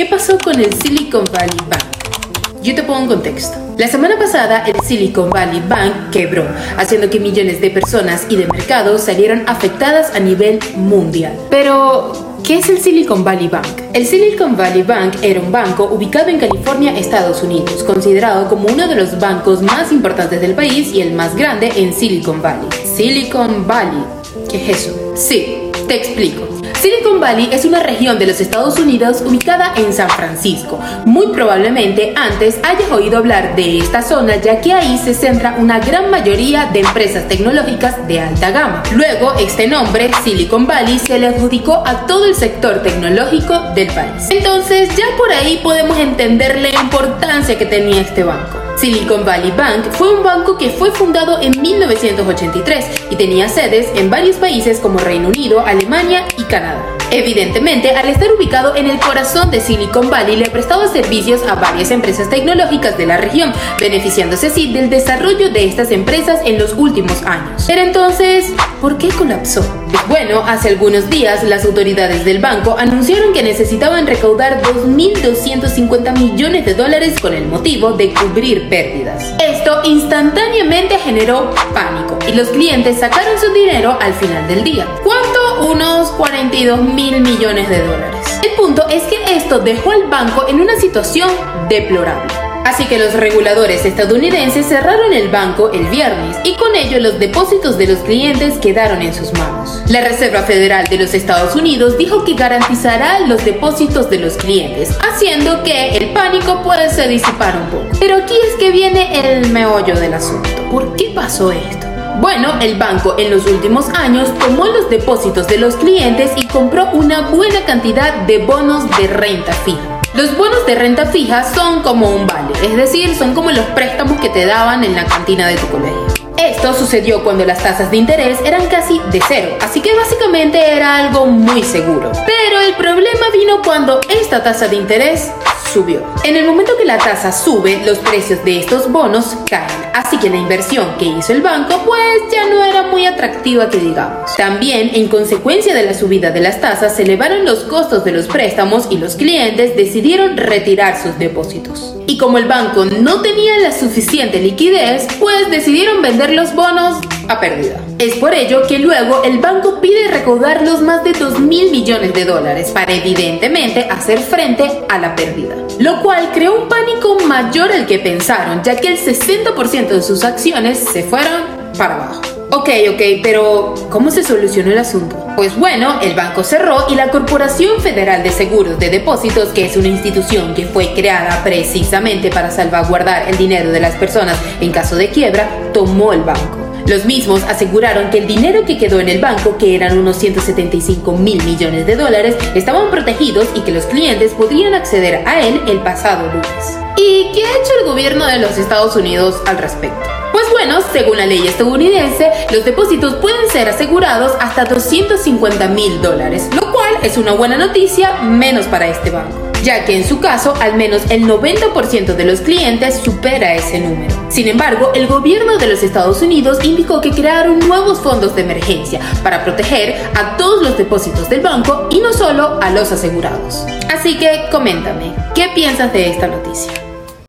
¿Qué pasó con el Silicon Valley Bank? Yo te pongo en contexto. La semana pasada el Silicon Valley Bank quebró, haciendo que millones de personas y de mercados salieran afectadas a nivel mundial. Pero, ¿qué es el Silicon Valley Bank? El Silicon Valley Bank era un banco ubicado en California, Estados Unidos, considerado como uno de los bancos más importantes del país y el más grande en Silicon Valley. Silicon Valley, ¿qué es eso? Sí, te explico. Silicon Valley es una región de los Estados Unidos ubicada en San Francisco. Muy probablemente antes hayas oído hablar de esta zona ya que ahí se centra una gran mayoría de empresas tecnológicas de alta gama. Luego, este nombre, Silicon Valley, se le adjudicó a todo el sector tecnológico del país. Entonces, ya por ahí podemos entender la importancia que tenía este banco. Silicon Valley Bank fue un banco que fue fundado en 1983 y tenía sedes en varios países como Reino Unido, Alemania y Canadá. Evidentemente, al estar ubicado en el corazón de Silicon Valley, le prestaba servicios a varias empresas tecnológicas de la región, beneficiándose así del desarrollo de estas empresas en los últimos años. Pero entonces, ¿por qué colapsó? Bueno, hace algunos días las autoridades del banco anunciaron que necesitaban recaudar 2.250 millones de dólares con el motivo de cubrir pérdidas. Esto instantáneamente generó pánico y los clientes sacaron su dinero al final del día. ¿Cuánto? Unos 42 mil millones de dólares. El punto es que esto dejó al banco en una situación deplorable. Así que los reguladores estadounidenses cerraron el banco el viernes y con ello los depósitos de los clientes quedaron en sus manos. La Reserva Federal de los Estados Unidos dijo que garantizará los depósitos de los clientes, haciendo que el pánico pueda se disipar un poco. Pero aquí es que viene el meollo del asunto. ¿Por qué pasó esto? Bueno, el banco en los últimos años tomó los depósitos de los clientes y compró una buena cantidad de bonos de renta fija. Los bonos de renta fija son como un vale, es decir, son como los préstamos que te daban en la cantina de tu colegio. Esto sucedió cuando las tasas de interés eran casi de cero, así que básicamente era algo muy seguro. Pero el problema vino cuando esta tasa de interés subió. En el momento que la tasa sube, los precios de estos bonos caen, así que la inversión que hizo el banco pues ya no muy atractiva que digamos. También, en consecuencia de la subida de las tasas, se elevaron los costos de los préstamos y los clientes decidieron retirar sus depósitos. Y como el banco no tenía la suficiente liquidez, pues decidieron vender los bonos a pérdida. Es por ello que luego el banco pide recaudar los más de 2 mil millones de dólares para evidentemente hacer frente a la pérdida. Lo cual creó un pánico mayor al que pensaron, ya que el 60% de sus acciones se fueron para abajo. Ok, ok, pero ¿cómo se solucionó el asunto? Pues bueno, el banco cerró y la Corporación Federal de Seguros de Depósitos, que es una institución que fue creada precisamente para salvaguardar el dinero de las personas en caso de quiebra, tomó el banco. Los mismos aseguraron que el dinero que quedó en el banco, que eran unos 175 mil millones de dólares, estaban protegidos y que los clientes podrían acceder a él el pasado lunes. ¿Y qué ha hecho el gobierno de los Estados Unidos al respecto? Pues bueno, según la ley estadounidense, los depósitos pueden ser asegurados hasta 250 mil dólares, lo cual es una buena noticia, menos para este banco ya que en su caso al menos el 90% de los clientes supera ese número. Sin embargo, el gobierno de los Estados Unidos indicó que crearon nuevos fondos de emergencia para proteger a todos los depósitos del banco y no solo a los asegurados. Así que coméntame, ¿qué piensas de esta noticia?